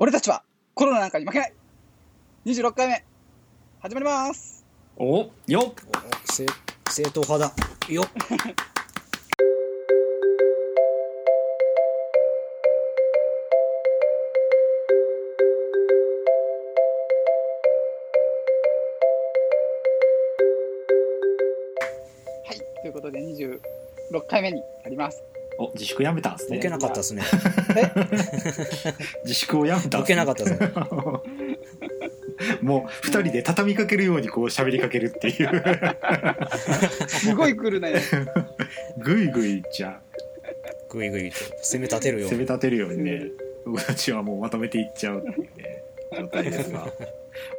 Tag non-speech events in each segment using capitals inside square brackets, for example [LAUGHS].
俺たちはコロナなんかに負けない。26回目始まります。およっ。お正正統派だ。よっ。[LAUGHS] はいということで26回目になりますお自粛やめたんですね。ボケなかったですね。[LAUGHS] 自粛をやめたんボケなかったですね。[LAUGHS] もう二人で畳みかけるようにこう喋りかけるっていう。すごい来るね。[LAUGHS] ぐいぐいいっちゃグイグイと攻め立てるように。攻め立てるようにね。僕たちはもうまとめていっちゃうっていうね状態ですが。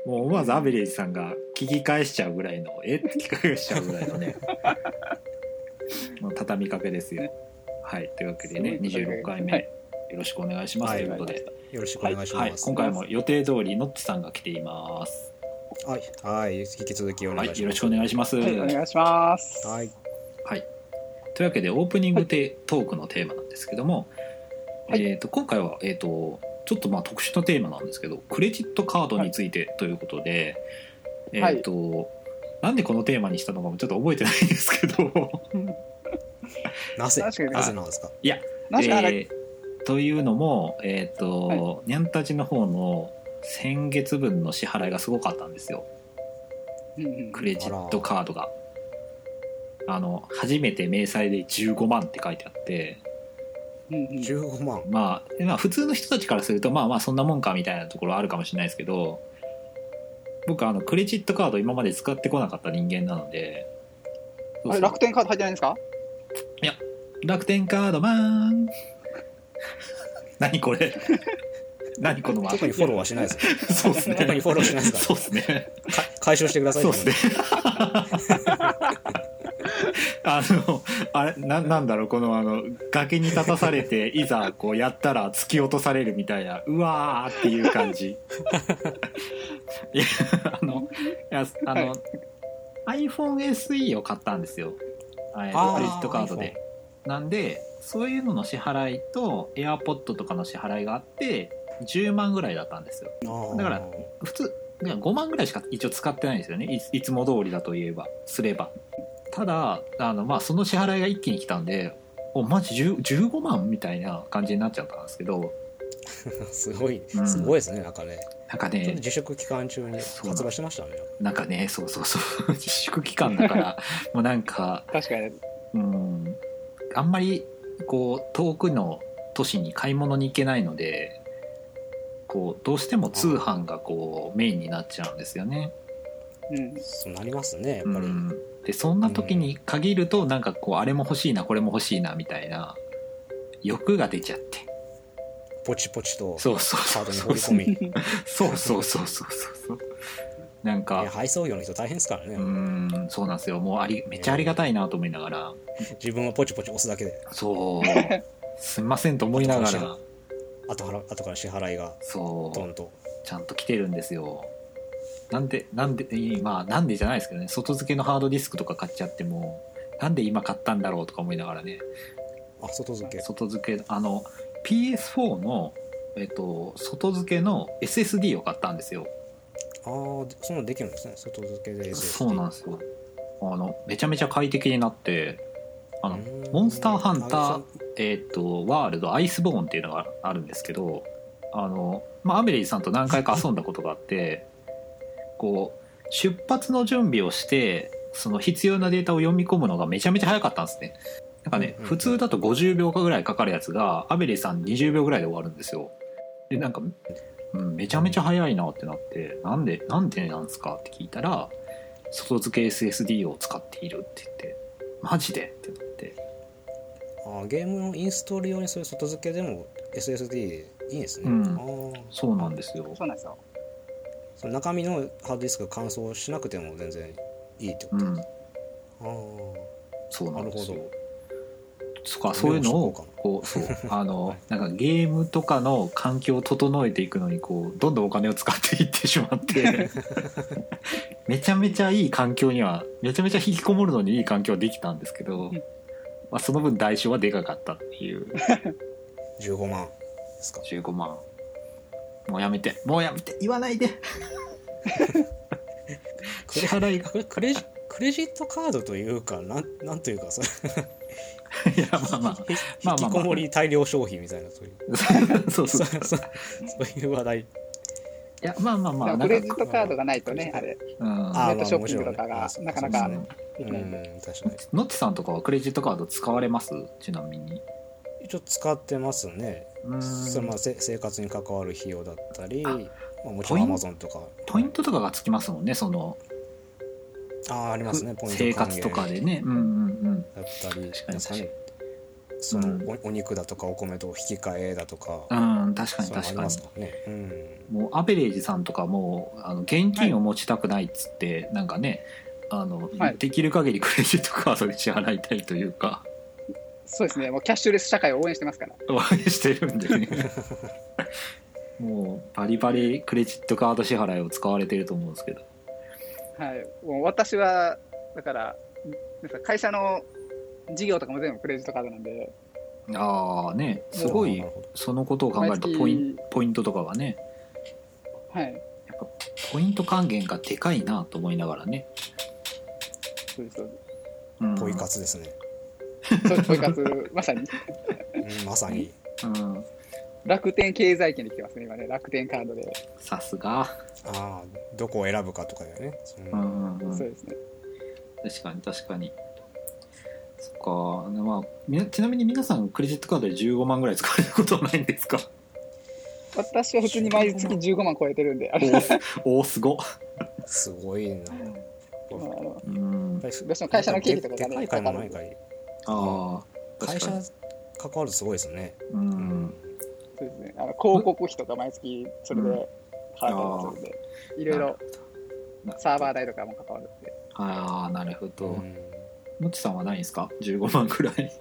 もう思わずアベレージさんが聞き返しちゃうぐらいのえ？って聞き返しちゃうぐらいのね。畳みかけですよはい。というわけでねすごい26回目、はい。よろしくお願いします、はい。ということで、よろしくおはい願いします。はい。今回も予定通りノッチさんが来ています。はい。はい。引き続きお願いします。はい。よろしくお願いします。はい。お願いします。はい。はい。というわけでオープニングテトークのテーマなんですけども、はい。えー、と今回は、えー、とちょっとまあ特殊なテーマなんですけどクレジットカードについてということで、はい。えっ、と、なんでこのテーマにしたのかもちょっと覚えてないんですけど [LAUGHS] なぜ？なぜなんですか？いや、なんか、えーというのも、えっとはにゃんたちの方の先月分の支払いがすごかったんですよ。うんうん。クレジットカードが。あの初めて明細で15万って書いてあって。うんうん。15万まあ、まあ普通の人たちからするとまあまあそんなもんかみたいなところあるかもしれないですけど僕あのクレジットカード今まで使ってこなかった人間なので。あれ楽天カード入ってないんですか？楽天カードマン。[LAUGHS] 何これ？[LAUGHS] 何このマーク特にフォローはしないです。[LAUGHS] そうですね。特にフォローしないですかそうですね。か解消してくださいそうですね。あのあれななんだろうこのあの崖に立たされていざこうやったら突き落とされるみたいなうわーっていう感じ。いやあのいやあの、iPhoneSE を買ったんですよ。クレジットカードでなんでそういうのの支払いと AirPod とかの支払いがあって10万ぐらいだったんですよ。だから普通いや5万ぐらいしか一応使ってないんですよね。いいつも通りだと言えばすれば。ただあの、まあ、その支払いが一気に来たんでおマジ10 15万みたいな感じになっちゃったんですけど。[LAUGHS] すごいうんすごいですねなんかね。なんかちょっとね自粛期間中にそう。発売してましたね。なんかねそうそうそう。[LAUGHS] 自粛期間だからもうなんか確かに。うんあんまりこう遠くの都市に買い物に行けないのでこうどうしても通販がこうメインになっちゃうんですよね。うん。そうなりますねやっぱり。うん、でそんな時に限るとなんかこうあれも欲しいなこれも欲しいなみたいな欲が出ちゃって。ポチポチとそうそうカーそう。ドに放り込み。[LAUGHS] そうそうそうそうそうそうなんか。配送業の人大変ですからね、うんそうなんですよ。もうありめっちゃありがたいなと思いながら。自分はポチポチ押すだけで。そう。すんませんと思いながら。[LAUGHS] 後から後から支払いがそう。トンとちゃんと来てるんですよ。なんでなんでまあなんでじゃないですけどね。外付けのハードディスクとか買っちゃってもなんで今買ったんだろうとか思いながらね。あ外付け。外付けあの PS4 の、えっと、外付けの SSD を買ったんですよああそんなのできるんですね。外付けで SSD そうなんですよ。あのめちゃめちゃ快適になってあのうん。モンスターハンターあ、えっとワールドアイスボーンっていうのがあるんですけどあの、まあ、アメリーさんと何回か遊んだことがあってこう出発の準備をしてその必要なデータを読み込むのがめちゃめちゃ早かったんですね。なんかね、うんうん普通だと50秒かぐらいかかるやつがアベレーさん20秒ぐらいで終わるんですよ。でなんか、うん、めちゃめちゃ早いなってなってなんでなんでなんですかって聞いたら外付け SSD を使っているって言ってマジで？ってなって。あゲームのインストール用にそういう外付けでも SSD いいんですね、うん。そうなんですよ。そうなんですよ。その中身のハードディスクが乾燥しなくても全然いいってこと、うん。あそうなんですよ。なるそっかそういうのをここうそうあのなんかゲームとかの環境を整えていくのにこうどんどんお金を使っていってしまって [LAUGHS] めちゃめちゃいい環境にはめちゃめちゃ引きこもるのにいい環境はできたんですけど、まあ、その分代償はでかかったっていう。[LAUGHS] あ15万ですか？15万。もうやめて。もうやめて。言わないで。[LAUGHS] 支払いが。クレジットカードというかなんなんというかそれいやまあまあ。[LAUGHS] まあまあ引きこもり大量消費みたいなそういう。[LAUGHS] [LAUGHS] そうそう。そうそう。いう話題。いやまあまあまあクレジットカードがないとね、あれ、うん。あネットショッピングとかがなかなかうんできないんで。確かに。ノッチさんとかはクレジットカード使われます？ちなみに。一応使ってますね。うん。それまあせ生活に関わる費用だったりあまあ、もちろんアポインマゾンとか。ポイントとかがつきますもんねその。ああありますねポイント生活とかでね。うんうんだったり確かになんかねその、うん。おお肉だとかお米と引き換えだとか、うんうん確かに確かに。ね、うん、もうアベレージさんとかもあの現金を持ちたくないっつって、なんかねあの、はい。できる限りクレジットカードで支払いたいというか。そうですね、もうキャッシュレス社会を応援してますから。応援してるんでね。[LAUGHS] もうバリバリクレジットカード支払いを使われてると思うんですけど。はい、もう私は、だから、なんか会社の事業とかも全部クレジットカードなんで、ああねすごいそのことを考えるとポインポイントとかがね。はい、やっぱポイント還元がでかいなと思いながらね、そうです、そうでうん、ポイ活ですね、ポイ活、まさに。うん、まさに。うん。楽天経済圏で来てますね、今ね、楽天カードで。さすが。ああどこを選ぶかとかだよね、うんうんうん。そうですね。確かに確かに。そっか。まあちなみに皆さんクレジットカードで15万ぐらい使われたことはないんですか？私は普通に毎月15万超えてるんで、あれ、おおすご。っすごいな。まああのうん。どうしても会社の経費とかがねでかい買い物ないかいああ会社関わるとすごいですね。ううん。んそうですね、あの広告費とか毎月それで払ったりするんで、いろいろサーバー代とかも関わるんで、ああなるほど、うん。もっちさんはないんですか？15万くらい。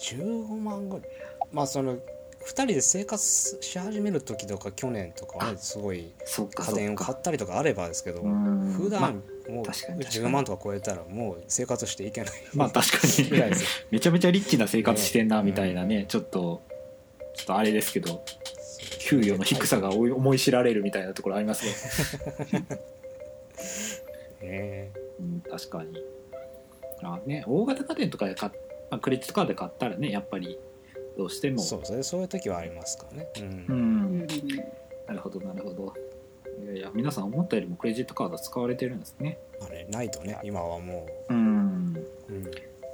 15万ぐらい。まあその2人で生活し始める時とか去年とかはねすごいそっか家電を買そったりとかあればですけどうん。普まあ段もう確かに確かに。10万とか超えたらもう生活していけないまあ確かに。ぐらいですよ。めちゃめちゃリッチな生活してんなねみたいなね、ちょっとちょっとあれですけど。給与の低さが思い思い知られるみたいなところありますね、ね。うん、確かに。あね大型家電とかで買っ、まあ、クレジットカードで買ったらねやっぱりどうしても。そうですね。そういう時はありますからね。うん。ううん。んなるほどなるほど。いやいや皆さん思ったよりもクレジットカード使われてるんですね。あれないとね今はもう。ん。う、うん、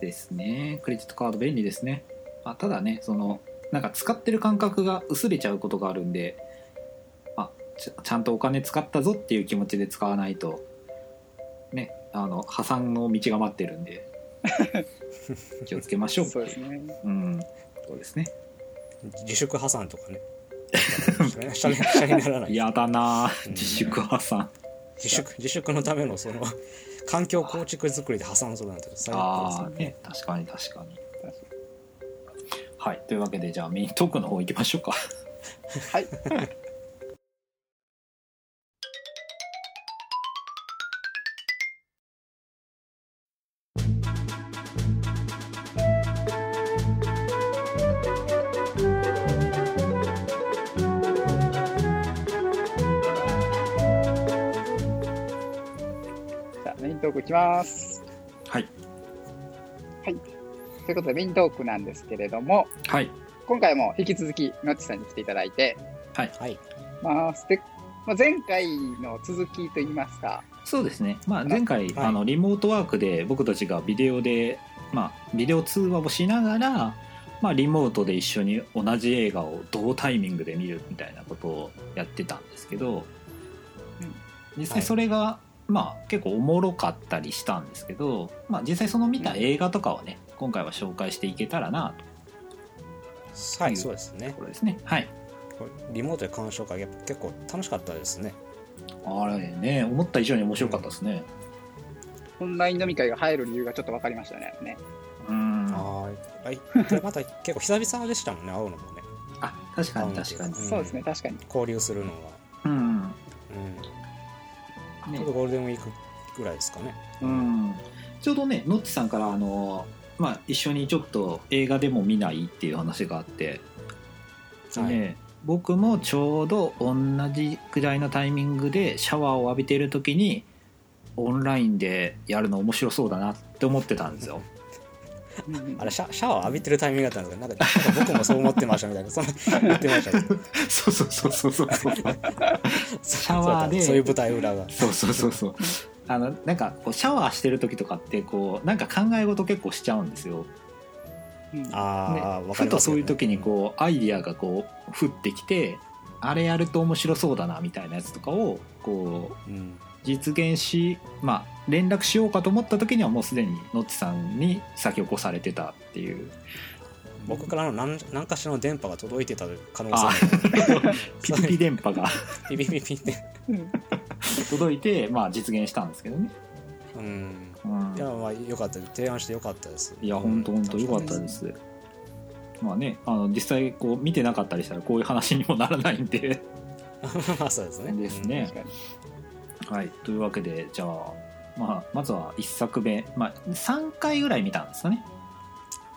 ですね。クレジットカード便利ですね。あただねそのなんか使ってる感覚が薄れちゃうことがあるんであちちゃんとお金使ったぞっていう気持ちで使わないとねあの破産の道が待ってるんで [LAUGHS] 気をつけましょう。そうですね。うん。そうですね。自粛破産とかね。シャレシャレにならない。嫌だなうん。自粛破産。自粛自粛のためのその環境構築作りで破産するなんて最悪ああですね。ね確かに確かに。確かはい。というわけでじゃあメイントークの方行きましょうか。はい。きます。はい。はい。ということでメイントークなんですけれども、はい。今回も引き続きのっちさんに来ていただいて、はい。まあ、ステまあ、前回の続きといいますか、そうですね、まあ、前回、はい。あのリモートワークで僕たちがビデオで、まあ、ビデオ通話をしながら、まあ、リモートで一緒に同じ映画を同タイミングで見るみたいなことをやってたんですけど、実際それが、まあ、結構おもろかったりしたんですけど、まあ、実際その見た映画とかをね今回は紹介していけたらなと。はいそうですね。ころですね。はい。リモートで鑑賞会やっぱ結構楽しかったですね。あれね思った以上に面白かったですね。オンライン飲み会が入る理由がちょっと分かりましたね。ね。うん。あーはい。これまた結構久々でしたもんね会うのもね。あ確かに確かに。うんそうですね、確かに。交流するのは。うん。うんね。ちょうどゴールデンウィークぐらいですかね。うん、ちょうどねノッチさんからあの、まあ、一緒にちょっと映画でも見ないっていう話があって、はい。ね僕もちょうど同じくらいのタイミングでシャワーを浴びている時にオンラインでやるの面白そうだなって思ってたんですようんあれシャシャワー浴びてるタイミングだったんですかなんかなんか僕もそう思ってましたみたいなそんな言ってましたけど。[LAUGHS] そうそうそうそうそう。そうシャワーで。そういう舞台裏がそうそうそうそう。あのなんかこうシャワーしてる時とかってこうなんか考え事結構しちゃうんですよ。うん。あねあ、わかふとそういう時にこうアイディアがこう降ってきてあれやると面白そうだなみたいなやつとかをこううん実現しまあ連絡しようかと思った時にはもうすでにノッチさんに先を越されてたっていう。僕からの何何かしらの電波が届いてた可能あ性も。ピピピ電波が。ピピピピってうん届いて、まあ、実現したんですけどね、うんうん、いやまあよかった提案してよかったですいや本当本当良かったですまあねあの実際こう見てなかったりしたらこういう話にもならないんでまあそうですねですね確かにはい。というわけでじゃあ、まあ、まずは1作目、まあ、3回ぐらい見たんですかね。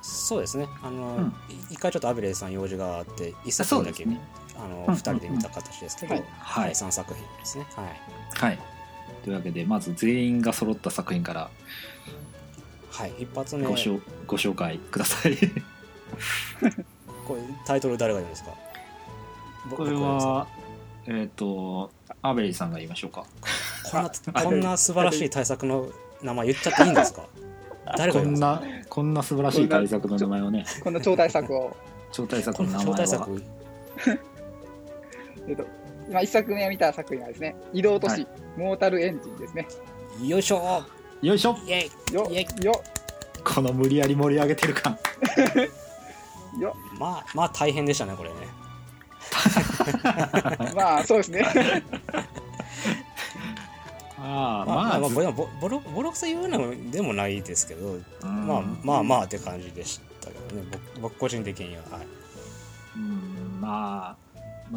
そうですね。あの、うん。一回ちょっとアベレーさん用事があって一作品だけ、ね。あのうん二人で見た形ですけど、はい。はい3作品ですね。はい。はい。というわけでまず全員が揃った作品からはい一発目。ごしょ、ご紹介ください。[LAUGHS] これタイトル誰が言うんですか？ぼこれはえっ、とアベリーさんが言いましょうか。こんなこんな素晴らしい対策の名前言っちゃっていいんですか？誰がこん言うんですかなこんな素晴らしい対策の名前をね。[LAUGHS] こんな超大作を、超大作の名前は。超大作？[LAUGHS] えっと、今一作目を見た作品はですね、移動都市、はい。モータルエンジンですね。よいしょ。よいしょ。イよよ。この無理やり盛り上げてる感。[LAUGHS] よ。まあまあ大変でしたねこれね [LAUGHS] まあそうですね。[LAUGHS] ああまあ、まあ、まあ、ボボロボロクソ言うのでもないですけど、うん。まあまあまあって感じでしたけどね。僕僕個人的には、はい、うんまあ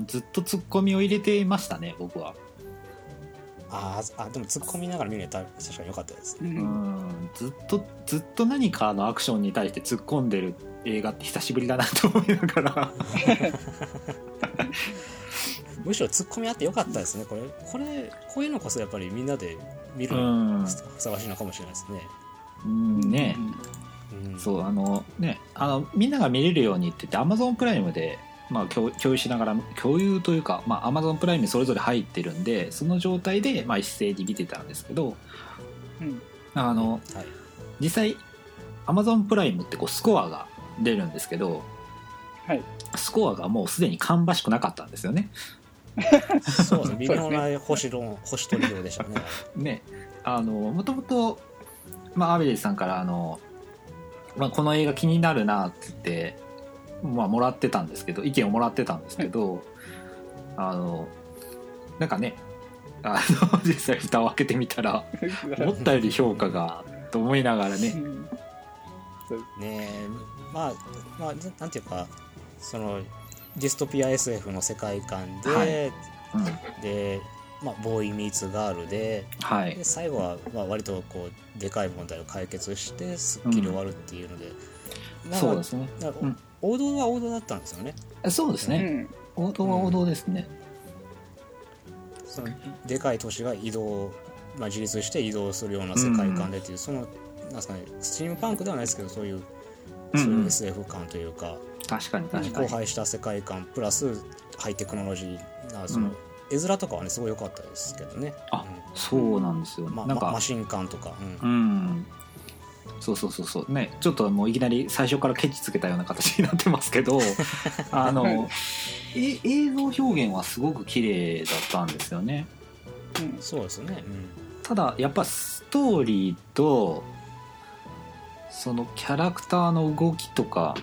ずっとツッコミを入れていましたね僕はあーあでも突っ込みながら見れた確かに良かったです。ううん。んずっとずっと何かのアクションに対して突っ込んでる映画って久しぶりだなと思いながら。[LAUGHS] むしろ突っ込みあって良かったですね。これこれこういうのこそやっぱりみんなで見うるのふさわしいのかもしれないですね、うん。ね。うん、そうあのねあのみんなが見れるようにって言って Amazon プライムで、まあ、共共有しながら共有というか、まあ、Amazon プライムにそれぞれ入ってるんでその状態で、まあ、一斉に見てたんですけどうん。あのはい。実際 Amazon プライムってこうスコアが出るんですけどはい。スコアがもうすでに芳しくなかったんですよね。そうですね。[LAUGHS] 微妙な星の星取り量でしたね。[LAUGHS] ね。あのもともと、まあ、アベレージさんからあの、まあ、この映画気になるなって言って、まあ、もらってたんですけど意見をもらってたんですけど、あのなんかねあの [LAUGHS] 実際蓋を開けてみたら [LAUGHS] 思ったより評価がと思いながらね。うん。ねえまあまあななんていうかそのディストピア SF の世界観で、はい。うん。で、まあ、ボーイ・ミーツ・ガールではい。で最後は、まあ、割とこうでかい問題を解決してすっきり終わるっていうので、まあそうですね。なんかうん王道は王道だったんですよね。そうですね、うん。王道は王道ですね、そのでかい都市が移動、まあ、自立して移動するような世界観でっていう、そのなんですかねスチームパンクではないですけどそういううんそういう SF 感というか、確かに確かに。荒廃した世界観プラスハイテクノロジーなその、絵面とかはねすごい良かったですけどね。あそうなんですよ、うんまなんかまマシン感とか、うん。うんそうそうそうそう。ねちょっともういきなり最初からケチつけたような形になってますけど [LAUGHS] あのえ映像表現はすごく綺麗だったんですよね。うん。そうですね、ただやっぱストーリーとそのキャラクターの動きとか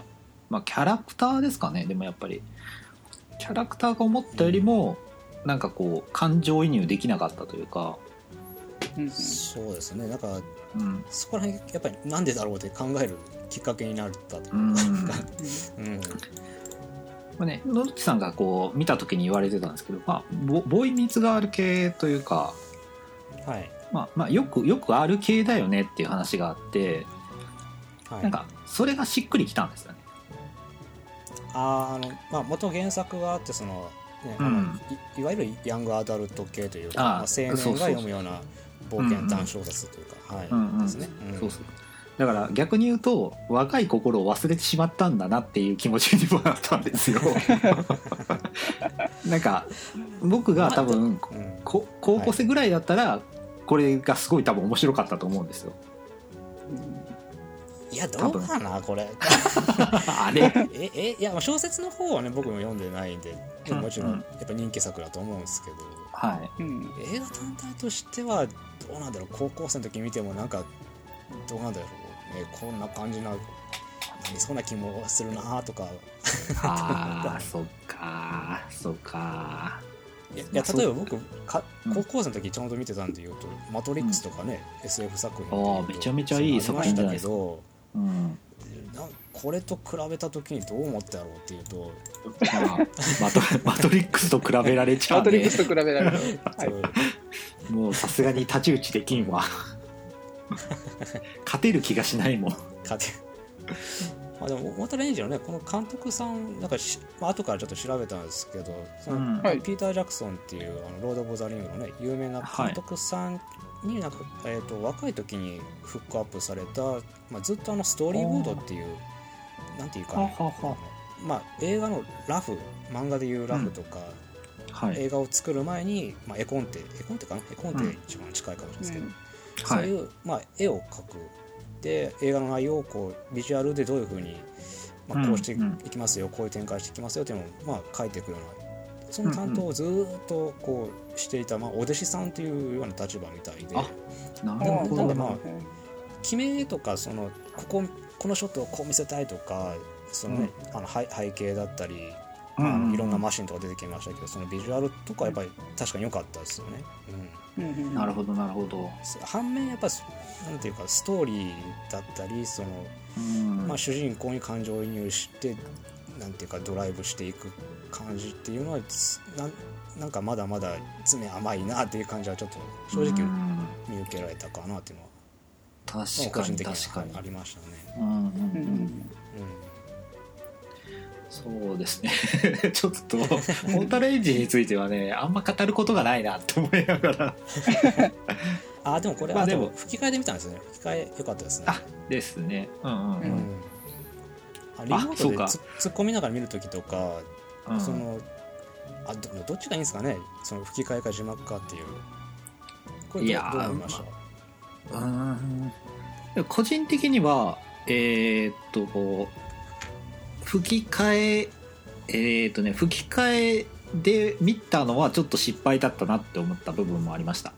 まあキャラクターですかねでもやっぱり。キャラクターが思ったよりもなんかこう感情移入できなかったというか、うんうん、そうですね。なんかうん。そこら辺やっぱりなんでだろうって考えるきっかけになったというか、うん。うん。まあね、野口さんがこう見た時に言われてたんですけど、まあ、ボボーイミーツガール系というか、はい。まあまあ、よくよくある系だよねっていう話があってはい。なんかそれがしっくりきたんですよね。あーあのまあ元原作があってその、ねあのうんいいわゆるヤングアダルト系というかまあ、青年が読むような冒険探小説というか、はい、うんうん。ですね、ん。そうそう。だから逆に言うと若い心を忘れてしまったんだなっていう気持ちにもなったんですよ。[LAUGHS] なんか僕が多分高校生ぐらいだったらこれがすごい多分面白かったと思うんですよ。いやどうかなこれ。[LAUGHS] あれ？[LAUGHS] ええいやまあ小説の方はね僕も読んでないんででももちろんうん。やっぱ人気作だと思うんですけど、はい。うん映画単体としてはどうなんだろう。高校生の時見てもなんかどうなんだろう、ね、こんな感じな何そんな気もするなとか。ああそっか。そっか。いや例えば僕かうん。高校生の時ちゃんと見てたんで言うと「マトリックス」とかね、SF 作品あーめちゃめちゃいい作品じゃないですか。そうん。なこれと比べた時にどう思ったやろうっていうと、まあマトマトリックスと比べられちゃうね。マトリックスと比べられる。はいもうさすがに太刀打ちできんわ。勝てる気がしないもん。勝てまあでもモーターレンジのねこの監督さんなんかし、まあ後からちょっと調べたんですけどその、うん。はい。ピーター・ジャクソンっていうあのロード・オブ・ザ・リングのね有名な監督さんになんか、えー、と若い時にフックアップされた、まあ、ずっとあのストーリーボードっていうなんていうかな、ははは。まあ、映画のラフ漫画でいうラフとか、はい。映画を作る前に、まあ、絵コンテ絵コンテかな？絵コンテ一番近いかもしれないですけど、そういう、まあ、絵を描く。で映画の内容をこうビジュアルでどういうふうに、まあ、こうしていきますよ、こういう展開していきますよっていうのを、まあ、書いていくような。その担当をずーっとこうしていた、まあ、お弟子さんというような立場みたいで。あなるでもほどなんでまあうん決めとかそのこここのショットをこう見せたいとかその、ねあの背背景だったり、まああのいろんなマシンとか出てきましたけどそのビジュアルとかやっぱり確かに良かったですよね。うん。うんうんなるほどなるほど。反面やっぱなんていうかストーリーだったりその、うん。まあ、主人公に感情移入してなんていうかドライブしていく感じっていうのはつなんなんかまだまだ爪甘いなっていう感じはちょっと正直うん。見受けられたかなっていうのは、確まあかに個人的に確かに。はありましたね。うんうんうんうん。うんそうですね。[LAUGHS] ちょっとモータルエンジンについてはねあんま語ることがないなって思いながら。[LAUGHS] あでもこれ、あでもも吹き替えで見たんですね。吹き替え良かったですね。あですね。うんうんううん。ん、あリモートで突っ込みながら見るときとか、うん。そのあどどっちがいいんですかね？その吹き替えか字幕かっていう。これどいやーどう思いました、うん。個人的にはえーっと吹き替ええーっとね吹き替えで見たのはちょっと失敗だったなって思った部分もありました。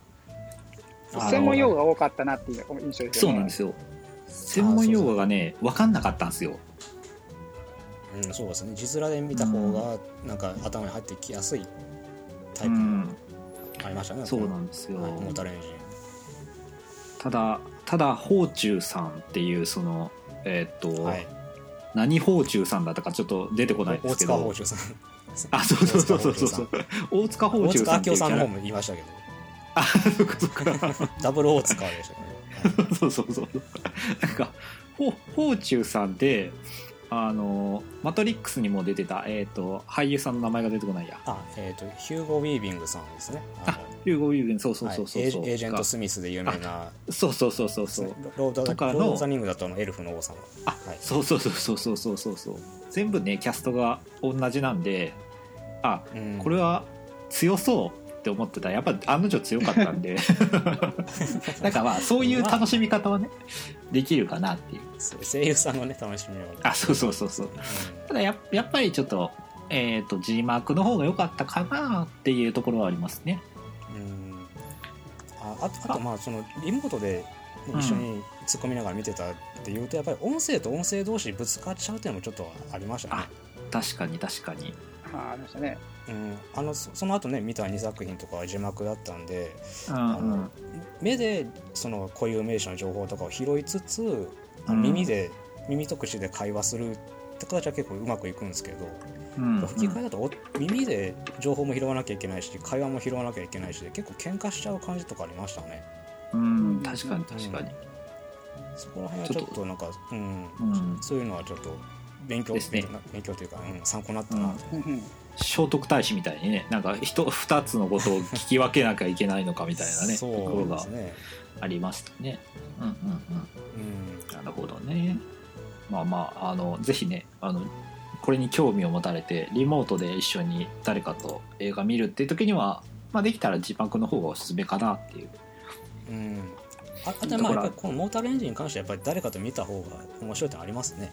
あ専門用語が多かったなっていう印象ですよね。そうなんですよ。専門用語がね分かんなかったんですよ。うん、そうですね。字面で見た方がなんか頭に入ってきやすいタイプうん。ありましたね、そうなんですよ、はい、モータルエンジ。ンただただ宝中さんっていうそのえーっと、はい。何宝中さんだったかちょっと出てこないんで大すけど。塚宝中さん。あそうそうそうそうそう。大塚宝大中さんっていうキャラ塚明夫さんの方も言いましたけど。あそっかそっか。ダブル大塚でしたね、そうそうそうなんかほ宝中さんってあのマトリックスにも出てた、えー、と俳優さんの名前が出てこないや。あえっ、とヒューゴ・ウィービングさんですね。あユーゴ・ウィーブンそうそうそうそうそう、エージェント・スミスで有名なそうそうそうそうそうロード・ロとかのード・ザ・リングだとのエルフの王様あ、はいそうそうそうそうそうそうそう全部ねキャストが同じなんであうんこれは強そうって思ってたやっぱ案の定強かったんでなんかまあそういう楽しみ方はねできるかなっていう声優さんのね楽しみをあそうそうそうそううただややっぱりちょっと,、えー、と G マークの方が良かったかなっていうところはありますねああとあ。とまあそのリモートで一緒に突っ込みながら見てたっていうとやっぱり音声と音声同士ぶつかっちゃうっていうのもちょっとありましたね。あ確かに確かに。あありましたね。うん、あのそその後ね見た2作品とかは字幕だったんでうんあのうん目でその固有名詞の情報とかを拾いつつあのうん。耳で、耳と口で会話するって形は結構うまくいくんですけど、うん。吹き替えだとお耳で情報も拾わなきゃいけないし会話も拾わなきゃいけないしで結構喧嘩しちゃう感じとかありましたね。うん。確かに確かに。そこら辺はちょっとなんかうん、うん。そういうのはちょっと勉強ですね。勉強な勉強というか、うん、参考になったなと、うん。うん。聖徳太子みたいにねなんか人二つのことを聞き分けなきゃいけないのかみたいな [LAUGHS] ね。ところがありましたね。うんうんうん。うん。なるほどね。まあまあ、あの、ぜひね、あの、これに興味を持たれて、リモートで一緒に誰かと映画見るっていう時には、まあできたら字幕の方がおすすめかなっていう。うん。ああとはまあやっぱりこのモータルエンジンに関してはやっぱり誰かと見た方が面白いってのありますね。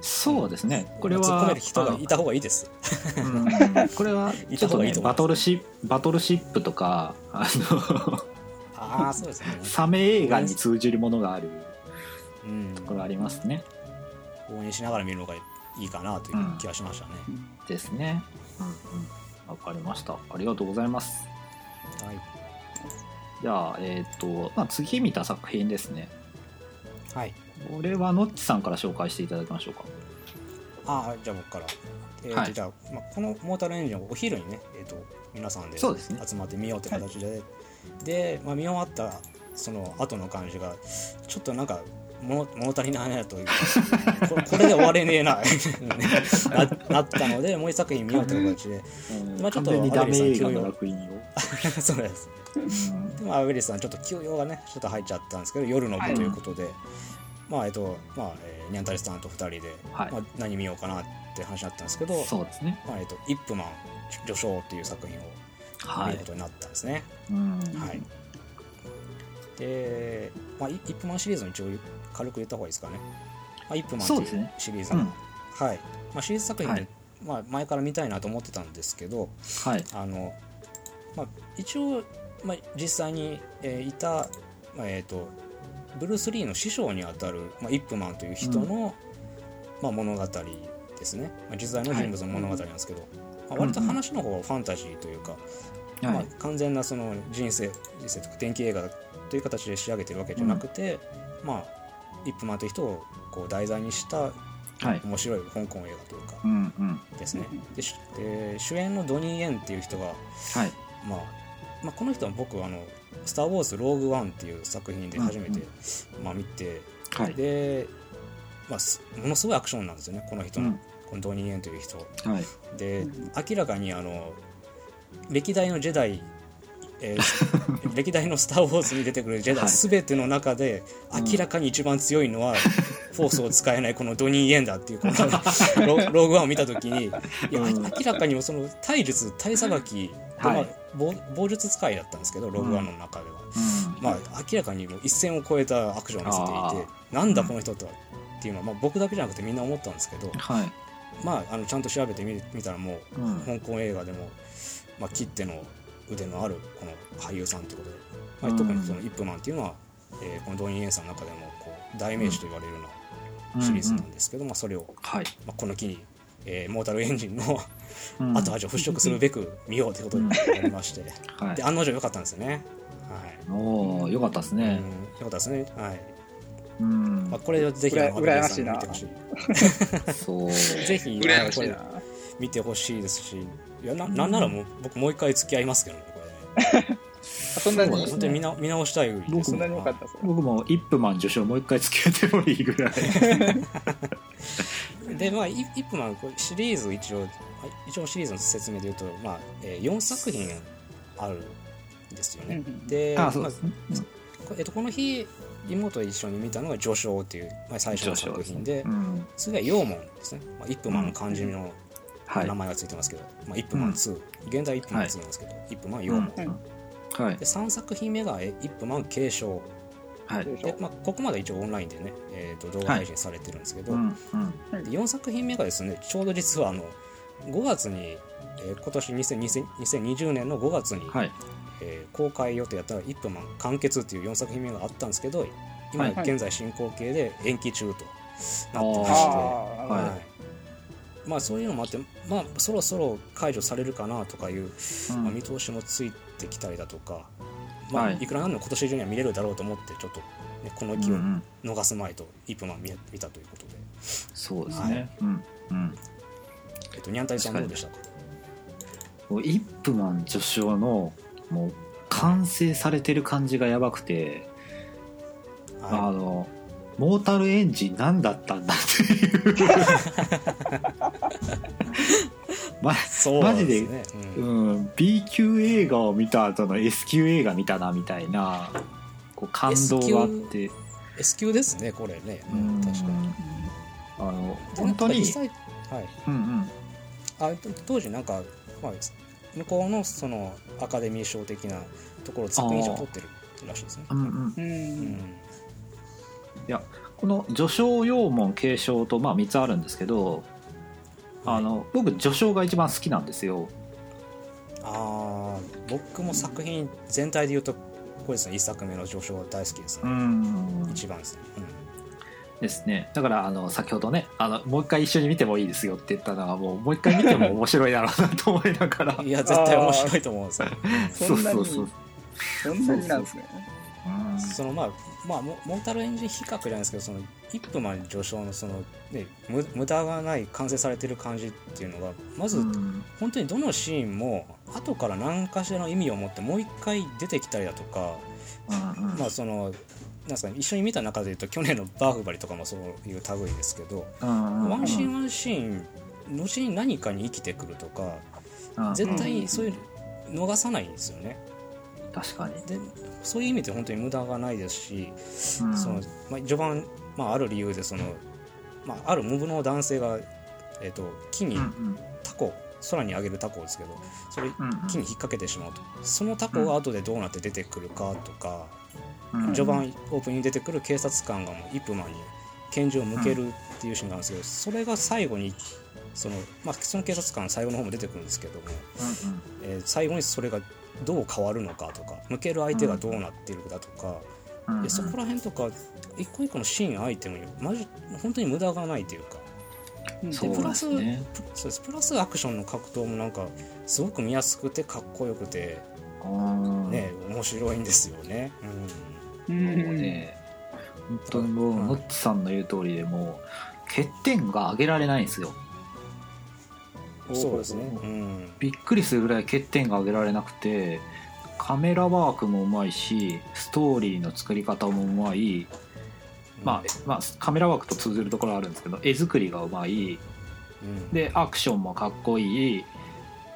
そうですね。これは、突っ込める人がいた方がいいです。うん。これは、[LAUGHS] いちょっとねバトルシップ、バトルシップとか、あの、ああそうですね。サメ映画に通じるものがあるうんところありますね。応援しながら見るのがいいかなという気がしましたね、ですね。うんうん。わかりました。ありがとうございます。はいじゃあ、えっ、と、まあ、次見た作品ですね。はいこれはノッチさんから紹介していただきましょうか。ああじゃあ僕から、えーとはいじゃあ、まあ、このモータルエンジンをお昼にね、えー、と皆さんで集まってみようって形で、で、まあ、見終わったその後の感じがちょっとなんか物物足りないなという。かこれこれで終われねえな。[LAUGHS] ななったのでもう一作品見ようって形で。まあちょっと完全にダメ映画の楽園を。[LAUGHS] そうです。でもアウェリスさんちょっと休養がねちょっと入っちゃったんですけど夜の部ということで、まあえっとまあ、えーニャンタリスさんと2人で、はい。まあ、何見ようかなって話だったんですけどそうですね。まあえっとイップマン序章っていう作品をはい。見るこ。とになったんですね。うん。はい。で、まあ、イイップマンシリーズの一応軽く言った方がいいですかね。まあ、イップマンっていうシリーズの、うん。はい。まあ、シリーズ作品で、はい。まあ、前から見たいなと思ってたんですけど、はい。あの、まあ、一応、まあ、実際に、えーいた、まあえー、とブルース・リーの師匠にあたる、まあ、イップマンという人の、まあ、物語ですね、まあ、実在の人物の物語なんですけど、まあ、割と話の方はファンタジーというか、まあはい。、完全なその人生人生とか電気映画という形で仕上げてるわけじゃなくて、まあ、イップマンという人をこう題材にしたはい。面白い香港映画というか。ですねでしで主演のドニー・イエンっていう人がはい。まあ、まあ、この人は僕あの「スター・ウォーズ・ローグ・ワン」っていう作品で初めて、まあ、見てはい。で、まあ、すものすごいアクションなんですよねこの人の、うんこのドニー・イエンという人はい。で明らかにあの歴代のジェダイえー歴代の「スター・ウォーズ」に出てくるジェダイはい。全ての中で明らかに一番強いのは、[LAUGHS] フォースを使えないこのドニー・イエンだっていうこの [LAUGHS] ロローグワンを見た時にいや、うん。明らかにその体術体さばき、はい。まあ、棒棒術使いだったんですけどローグワンの中では、うん。まあ、明らかにもう一線を越えたアクションを見せていてなんだこの人とはっていうのは、まあ、僕だけじゃなくてみんな思ったんですけど、はい。まあ、あのちゃんと調べてみ見たらもううん。香港映画でも、まあ、切手の腕のあるこの俳優さんということで、まあ、特にそのイップマンっていうのは、えーこのドニー・イエンさんの中でもこう代名詞と言われるようなシリーズなんですけど、まあ、それを、はい。まあ、この機に、えーモータルエンジンのうん後味を払拭するべく見ようということになりまして、はいで。案の定良かったんですよね。はいおお、よかったですうん、ね。よかったですね。はい。うんまあ、。これをぜひ、羨ましいなに見てほしい。[LAUGHS] [LAUGHS] そう。ぜひ、これ見てほしいですし、いやななんならもう僕もう一回付き合いますけどね、これね。[LAUGHS] そんなに？本当に見な見直したいですそんなに良かったそれ僕もイップマン受賞もう一回付き合ってもいいぐらい。[LAUGHS] でまあイイップマンシリーズ一応はい一応シリーズの説明で言うと、まあえー、4作品あるんですよね、うんであ、そうですね。まあこえっと、この日妹と一緒に見たのが「序章」っていう、まあ、最初の作品でうん。次は「陽門」ですね、まあ、イップマンの漢字のはい。名。前がついてますけど、まあ、イップマン2、現代イップマン2なんですけど、イップマン陽門、うん。はい。で。3作品目がえイップマン継承。はい。で、まあ、ここまで一応オンラインでね、えー、と動画配信されてるんですけど、うん。うん。で4作品目がですねちょうど実はあの5月に、えー今年2020 2020年の5月に、はい。えー公開予定やった「イップマン完結」っていう4作品目があったんですけど今はい。現在進行形で延期中となってまあして、あ、はいはいまあ、そういうのもあって、まあ、そろそろ解除されるかなとかいう、まあ、見通しもついてきたりだとか、まあはい。い、くらなんでも今年中には見れるだろうと思ってちょっと、ね、この機を逃すまいとイップマン見見たということで、そうですね。うん。うん。えっと、ニャンタイさんどうでしたか？もうイップマン序章のもう完成されてる感じがやばくて、あはのモータルエンジン何だったんだっていう。まそうマジでね。ううん。ん、B 級映画を見た後の S 級映画見たなみたいなこう感動があって。S 級ですねこれね、ううん。ん、確かに。あので本当にはい。うんうん。あ当時なんか、まあ、向こうのそのアカデミー賞的なところ作品賞を取ってるらしいですね。うんうん。ううんんこの序章要門継承とまあ3つあるんですけどあの僕序章が一番好きなんですよ。あー僕も作品全体で言うとこれですね1作目の序章は大好きですね、ん。一番ですね、ですね。だからあの先ほどねあのもう一回一緒に見てもいいですよって言ったのはもうもう一回見ても面白いだろうなと思いながら。うん、いや絶対面白いと思うんですよ。[LAUGHS] そんなにそう。そうそんなになんですね。そのまあまあモモータルエンジン比較じゃないですけどそのイップマン序章のその、ね、無無駄がない完成されてる感じっていうのがまずうん。本当にどのシーンも後から何かしらの意味を持ってもう一回出てきたりだとか、まあそのなんですかね、一緒に見た中で言うと去年のバーフバリとかもそういう類ですけど、ワンシーンワンシーン後に何かに生きてくるとかうん絶対そういう逃さないんですよね。確かに、でそういう意味で本当に無駄がないですし、うん。そのまあ、序盤、まあ、ある理由でその、まあ、ある無部の男性が、えー、と木にうんうん。タコ空に上げるタコですけどそれうんうん。木に引っ掛けてしまうと。そのタコが後でどうなって出てくるかとか、うん。序盤オープンに出てくる警察官がもうイップマンに拳銃を向けるっていうシーンがあるんですけどそれが最後にその,、まあ、その警察官最後の方も出てくるんですけども、えー最後にそれがどう変わるのかとか向ける相手がどうなっているかとか、でそこら辺とか一個一個のシーンアイテムにマジ本当に無駄がないというか。プラスそうです。プラスアクションの格闘もなんかすごく見やすくてかっこよくてうんね面白いんですよね。う。もうん。ね本当にもううん。ノッチさんの言う通りでもう欠点が挙げられないんですよ。うん、そうですね。うん、びっくりするぐらい欠点が挙げられなくてカメラワークもうまいしストーリーの作り方もうまい、まあ、まあカメラワークと通ずるところはあるんですけど絵作りがうまい。うん、でアクションもかっこいい。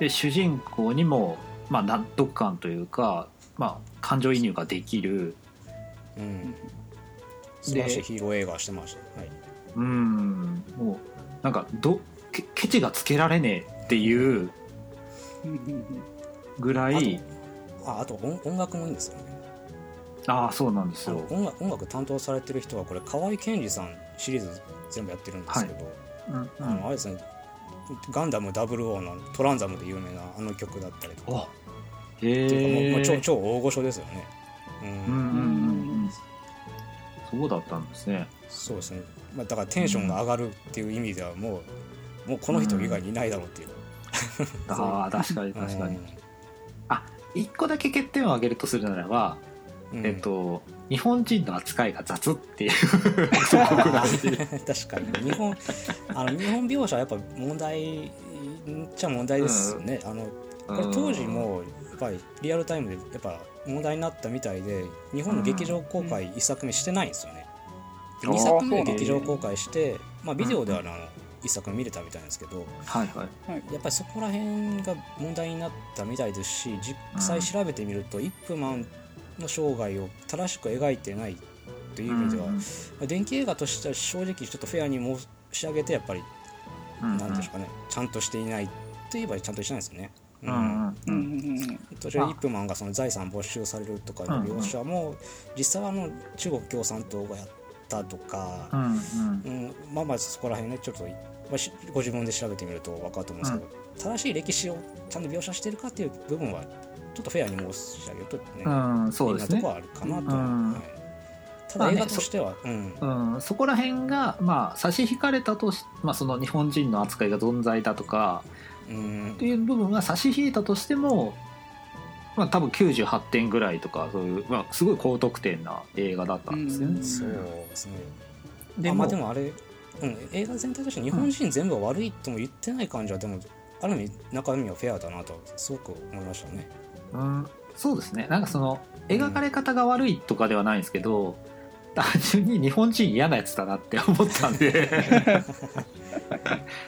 で主人公にも、まあ、納得感というか、まあ、感情移入ができる。うん、素晴らしいヒーロー映画してました。はい。うん。もうなんかどけケチがつけられねえっていうぐらい。ああと音音楽もいいんですよね。ああそうなんですあよの音楽音楽担当されてる人はこれ河合健二さんシリーズ全部やってるんですけど、うんあのあれですねガンダム00のトランザムで有名なあの曲だったりとか。あっていうかもう超へえ超大御所ですよね。うんうん。うんうんうん。そうだったんですね。そうですね、まあ、だからテンションが上がるっていう意味ではもうもうこの人以外にいないだろうっていう、[LAUGHS] ああ確かに確かに。うん一個だけ欠点を挙げるとするならば、うん。えっと日本人の扱いが雑っていう [LAUGHS] 確かに。日本あの日本描写はやっぱ問題っちゃ問題ですよね、あのこれ当時もやっぱりリアルタイムでやっぱ問題になったみたいで日本の劇場公開1作目してないんですよね、でうん。2作目で劇場公開して、まあ、ビデオではあの1作目見れたみたいなんですけどはいはい。やっぱりそこら辺が問題になったみたいですし実際調べてみると、イップマンの生涯を正しく描いてないという意味では、うんまあ電気映画としては正直ちょっとフェアに申し上げてやっぱりうんなんていうんですかねちゃんとしていないといえばちゃんとしてないですよね。ううんん。うん。途中でイップマンがその財産没収されるとかの描写も実際はあの中国共産党がやったとかうん、まあまあそこら辺ねちょっと、まあしご自分で調べてみると分かると思うんですけど、正しい歴史をちゃんと描写してるかっていう部分はちょっとフェアに申し上げるとね、うんそうですね。とこはあるかなと、うんはいただ映画としては、うん。うん、そこら辺が、まあ、差し引かれたとし、まあ、その日本人の扱いが存在だとかうん。っていう部分が差し引いたとしても、まあ、多分98点ぐらいとかそういう、まあ、すごい高得点な映画だったんですよね。うん。そうですね。でもあまあでもあれ、うん、映画全体として日本人全部が悪いとも言ってない感じはでもある意味中身はフェアだなとすごく思いましたね。うん、そうですね。なんかその描かれ方が悪いとかではないんですけど、単純に日本人嫌なやつだなって思ったんで。[LAUGHS]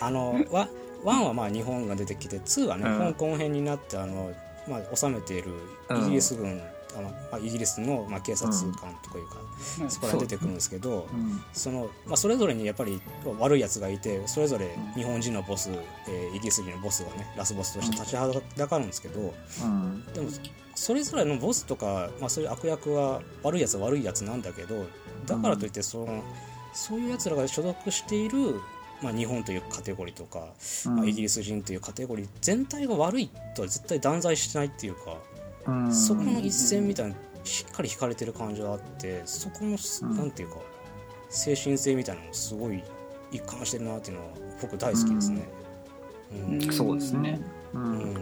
あのワ1はまあ日本が出てきて2はね、うん。香港編になってあの、まあ、治めているイギリス軍、あのまあ、イギリスの、まあ、警察官とかいうか、うん。そこから出てくるんですけど、う。ん。そのまあ、それぞれにやっぱり悪いやつがいてそれぞれ日本人のボス、えーイギリス人のボスがねラスボスとして立ちはだかるんですけど、うん。でもそれぞれのボスとか、まあ、そういう悪役は悪いやつは悪いやつなんだけどだからといってその、そういうやつらが所属している、まあ、日本というカテゴリーとか、まあ、イギリス人というカテゴリー全体が悪いとは絶対断罪してないっていうか、うんそこの一線みたいなしっかり引かれてる感じがあってそこの、うん。なんていうか精神性みたいなのもすごい一貫してるなっていうのは僕大好きですね。うん。うん。そうですね。ううん。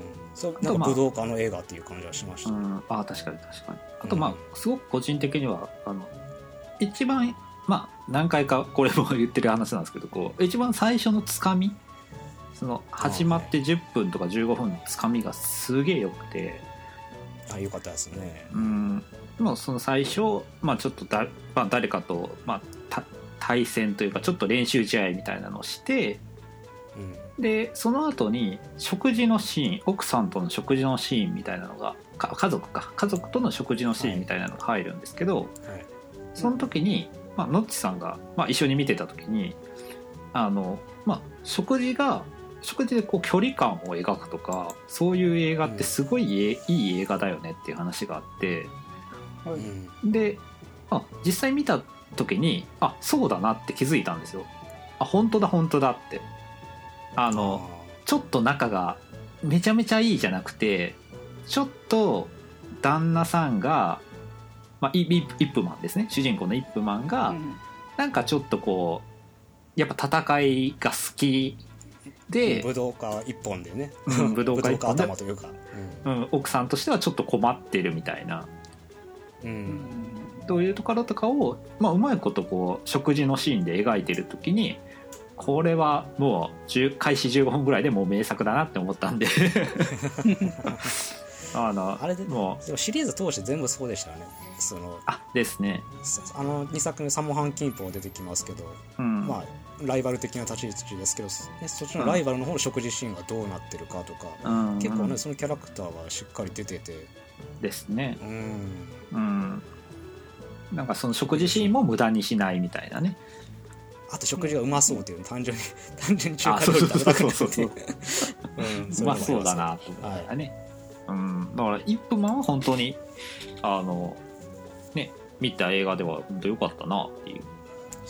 なんか武道家の映画っていう感じはしました。うん、あ確かに確かに。あとまあすごく個人的にはあの一番まあ何回かこれも言ってる話なんですけどこう一番最初のつかみその始まって10分とか15分のつかみがすげえよくてあよかったですね。うん。もうその最初、まあ、ちょっとだ、まあ、誰かと、まあ、た対戦というかちょっと練習試合みたいなのをしてうん。でその後に食事のシーン奥さんとの食事のシーンみたいなのがか家族か。家族との食事のシーンみたいなのが入るんですけど、はい。その時に、まあ、ノッチさんが、まあ、一緒に見てた時にあの、まあ、食事が食事でこう距離感を描くとかそういう映画ってすごいいい,、いい映画だよねっていう話があってはい。うん。であ実際見た時にあそうだなって気づいたんですよ。あ本当だ本当だって。あのちょっと仲がめちゃめちゃいいじゃなくてちょっと旦那さんが、まあ、イップマンですね。主人公のイップマンが、うん。なんかちょっとこうやっぱ戦いが好きで、武道家一本でね、うん武道家一本で。頭というか、うん、奥さんとしてはちょっと困ってるみたいな。うん。というところとかを、まあ、うまいことこう食事のシーンで描いてる時にこれはもう10開始15分ぐらいでもう名作だなって思ったんで。[LAUGHS] あのあれでもう。でもシリーズ通して全部そうでしたよね。そのあですね、さあの2作目「サモハン・キンポ」も出てきますけど、うん。まあライバル的な立ち位置ですけど、ね、そっちのライバルの方の食事シーンがどうなってるかとか、うん。結構ねそのキャラクターはしっかり出てて。ですね。うん。うん。なんかその食事シーンも無駄にしないみたいなね。あと食事がうまそうっていうの単純に単純に中あ華料理食べたくて。うまそうだなとと思ったね、うん、だからイップマンは本当にあのね見た映画では本当良かったなっていう、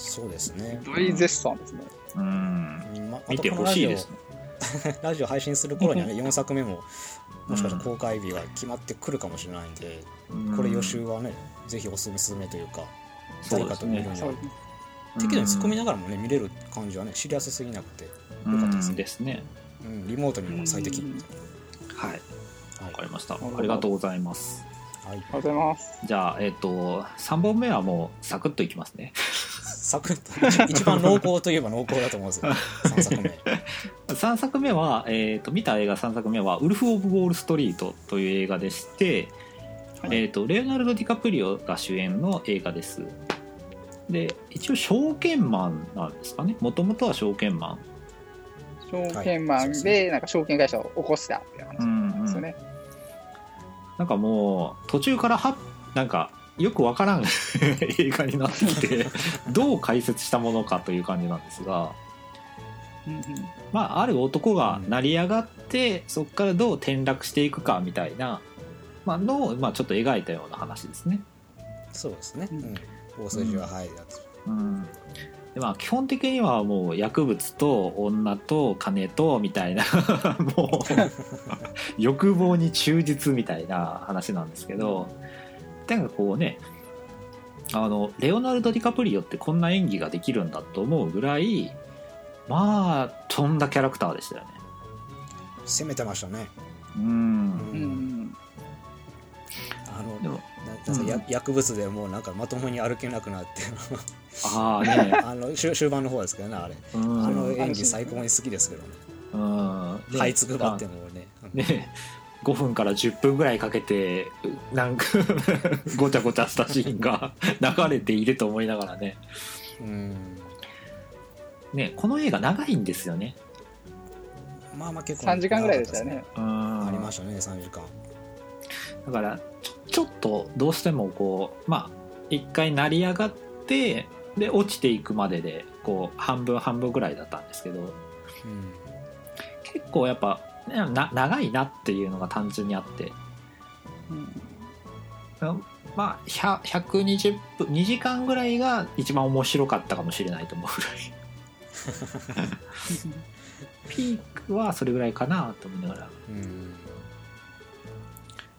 そうですね、大絶賛ですね。うん、まあ見てほしいですね。[LAUGHS] ラジオ配信する頃にはね4作目ももしかしたら公開日が決まってくるかもしれないんで、これ予習はねぜひおすすめというかそうです誰かと見るねには。ね。適度に突っ込みながらもね見れる感じはねシリアスすぎなくて、うん。よかったですね。ですね。うん、リモートにも最適、うん。はい。はい。わかりました。ありがとうございます。はい、ありがとうございます。じゃあえっ、と3本目はもうサクッといきますねサクッと一一番濃厚といえば濃厚だと思うんですよ。3作目。3作目は、えー、と見た映画3作目は「ウルフ・オブ・ウォール・ストリート」という映画でして、はい。えー、とレオナルド・ディカプリオが主演の映画です。で一応証券マンなんですかね。もともとは証券マン。証券マンでなんか証券会社を起こしたっていう話なんですよね。なんかもう途中からはなんかよくわからん。[LAUGHS] 映画になってきて [LAUGHS] どう解説したものかという感じなんですが、うんうん。まあ、ある男が成り上がって、そこからどう転落していくかみたいな、まあのを、まあ、ちょっと描いたような話ですね。そうですね、ううん。ん、大筋は入るやつ、うん。でまあ、基本的にはもう薬物と女と金とみたいな [LAUGHS] もう欲望に忠実みたいな話なんですけどなんかこうねあのレオナルド・ディカプリオってこんな演技ができるんだと思うぐらいまあ飛んだキャラクターでしたよね。攻めてましたね。うん。うん。うんあのでもなな薬物でもうなんかまともに歩けなくなって。ああね、[LAUGHS] あの終終盤の方ですけどねあれ、うん。あの演技最高に好きですけどね。うん。ね。這いつくばってもね。ね5分から10分ぐらいかけてなんかごちゃごちゃしたシーンが流れていると思いながらね。うん。ねこの映画長いんですよね。まあまあ結構3時間ぐらいでしたよね。あありましたね3時間。だからちょちょっとどうしてもこうまあ一回成り上がってで落ちていくまででこう半分半分ぐらいだったんですけど。うん。結構やっぱな長いなっていうのが単純にあって。うん。まあ100 120分2時間ぐらいが一番面白かったかもしれないと思うぐらい。[LAUGHS] ピークはそれぐらいかなと思いながら。うん。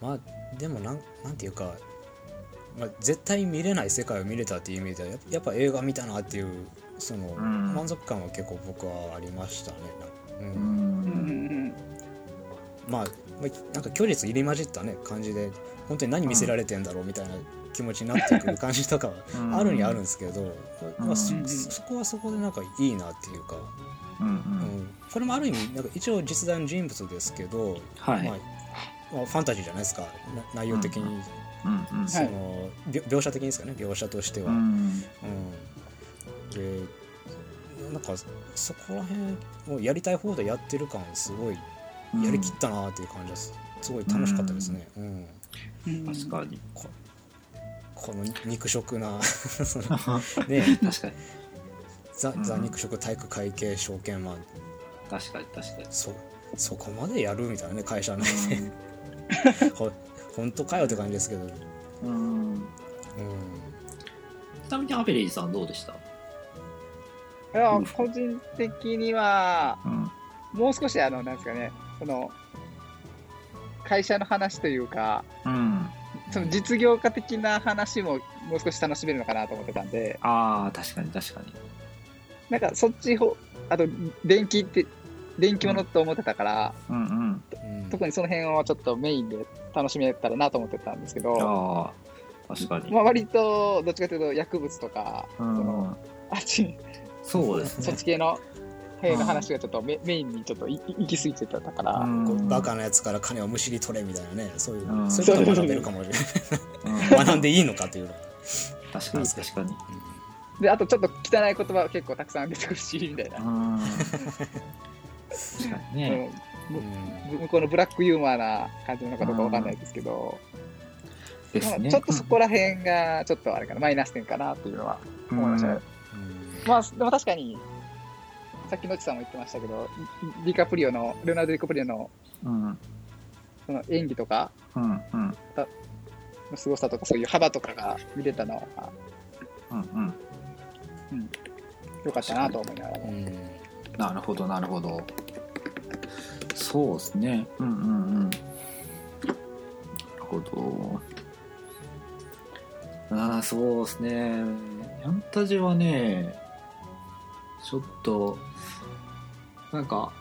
まあでもなんなんていうか、まあ、絶対見れない世界を見れたっていう意味ではやっぱ映画見たなっていうそのん。満足感は結構僕はありましたね、うん。うんまあまあなんか距離入り混じったね感じで本当に何見せられてんだろうみたいな気持ちになってくる感じとかはうん。あるにはあるんですけど、まあ、そこはそこでなんかいいなっていうか、うんうん。うん、これもある意味なんか一応実在の人物ですけど、はい、まあまあ、ファンタジーじゃないですか。な内容的に、うんうん。その描描写的にですかね描写としては、ううん。ん。でなんかそこら辺をやりたい放題やってる感すごいやりきったなっていう感じです。すごい楽しかったですね、うん。うん。確かに。ここの肉食な。[LAUGHS] [LAUGHS] ね。確かに。ザうん。ザ肉食体育会系証券マン確かに確かに。そそこまでやるみたいなね会社の。ね [LAUGHS] ほ本当かよって感じですけど、うん、うん。ちなみにアベレージさんどうでした？いや個人的には、うん。もう少しあの、なんですかね、その、会社の話というか、うん。その実業家的な話ももう少し楽しめるのかなと思ってたんで、ああ確かに確かに。なんかそっちほ、あと、電気って、電気物と思ってたから、うんうん。うん。特にその辺をちょっとメインで楽しめたらなと思ってたんですけど、ああ確かに、まあ割とどっちかというと薬物とか、うそのん、あっち、そうですね。そっち系の兵の話がちょっとメメインにちょっとい行き過ぎてたから、バカなやつから金をむしり取れみたいなねそういう、うん。そういうことを学べるかもしれない。うん。学んでいいのかという。のは、確かに確かに。で、あとちょっと汚い言葉結構たくさん出てくるし、みたいな。うん。確かにね。向こうのブラックユーモアな感じなのかどうかわかんないですけど、ですね。まあちょっとそこら辺がちょっとあれかな、マイナス点かなっていうのは思いましたね。うん。まあ、でも確かに、さっきのちさんも言ってましたけど、ディカプリオの、レオナルド・ディカプリオのうん。その演技とかうんうん。の凄さとか、そういう幅とかが見れたのはうんうん。良かったなと思いながら。も。うん。なるほどなるほど。そうですね。うんうんうん。なるほど。ああそうですね。ヤンタジはねちょっとなんか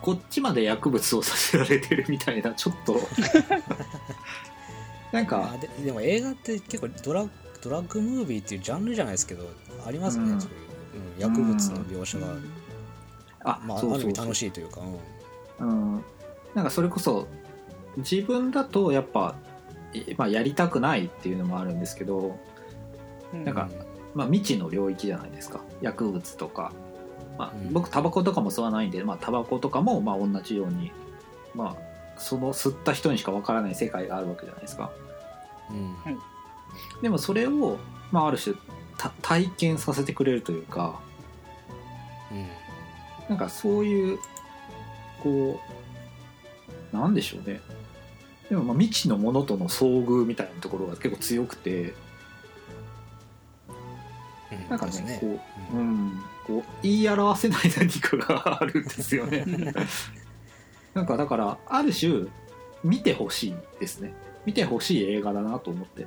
こっちまで薬物をさせられてるみたいなちょっと。[LAUGHS] なんかあででも映画って結構ドラドラッグムービーっていうジャンルじゃないですけどありますよね、うん。そういう、うん、薬物の描写が、あまあ、あそうそう。る意味楽しいというかうん、なんかそれこそ自分だとやっぱ、いまあ、やりたくないっていうのもあるんですけど、うん。なんかまあ、未知の領域じゃないですか。薬物とか、まあうん、僕タバコとかも吸わないんで、まあ、タバコとかもまあ同じように、まあ、その吸った人にしかわからない世界があるわけじゃないですか。うん。うんでもそれを、まあ、ある種た体験させてくれるというかうん。なんかそういうこうなんでしょうね。でもまあ未知のものとの遭遇みたいなところが結構強くてうんなんかねこう、うん、こう言い表せない何かがあるんですよね。[LAUGHS] なんかだからある種見てほしいですね。見てほしい映画だなと思って。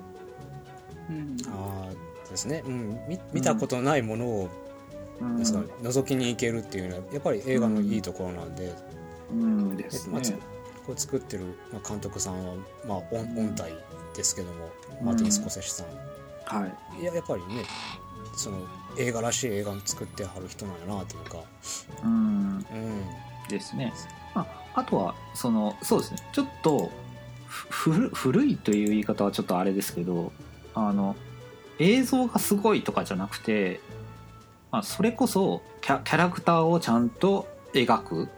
うん。ああですね、うん、み見たことないものを、うん。ですから覗きに行けるっていうのはやっぱり映画のいいところなんで、うん。ですまあ、つねこれ作ってる、まあ、監督さんは、まあ、音音体ですけども、マーティン・スコセッシさん。はいい。ややっぱりねその映画らしい映画を作ってはる人なんやなというか、うん。うん。ですね、まあ、あとはそのそうですね。ちょっとふ古古いという言い方はちょっとあれですけどあの映像がすごいとかじゃなくて、まあ、それこそキャキャラクターをちゃんと描く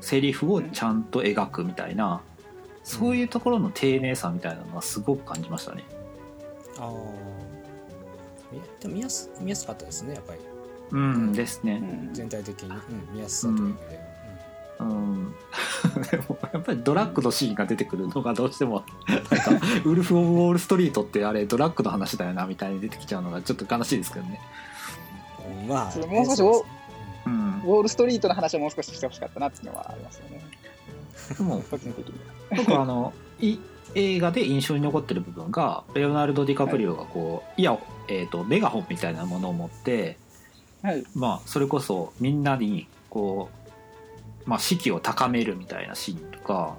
セリフをちゃんと描くみたいな、そういうところの丁寧さみたいなのはすごく感じましたね。ああみでも見やす見やすかったですねやっぱり。うんですね。うん。全体的に、うん、見やすさという意味で、うん、でも [LAUGHS] やっぱりドラッグのシーンが出てくるのがどうしても [LAUGHS] なんかウルフ・オブ・ウォール・ストリートってあれドラッグの話だよなみたいに出てきちゃうのがちょっと悲しいですけどね。うん。まあもう少しそうですうんウ、ォールストリートの話をもう少ししてほしかったなっていうのはありますよね。でも。[LAUGHS] 僕はあのい映画で印象に残ってる部分がレオナルド・ディカプリオがこう、い、や、えー、とメガホンみたいなものを持って、はい。まあ、それこそみんなにこう、まあ、士気を高めるみたいなシーンとか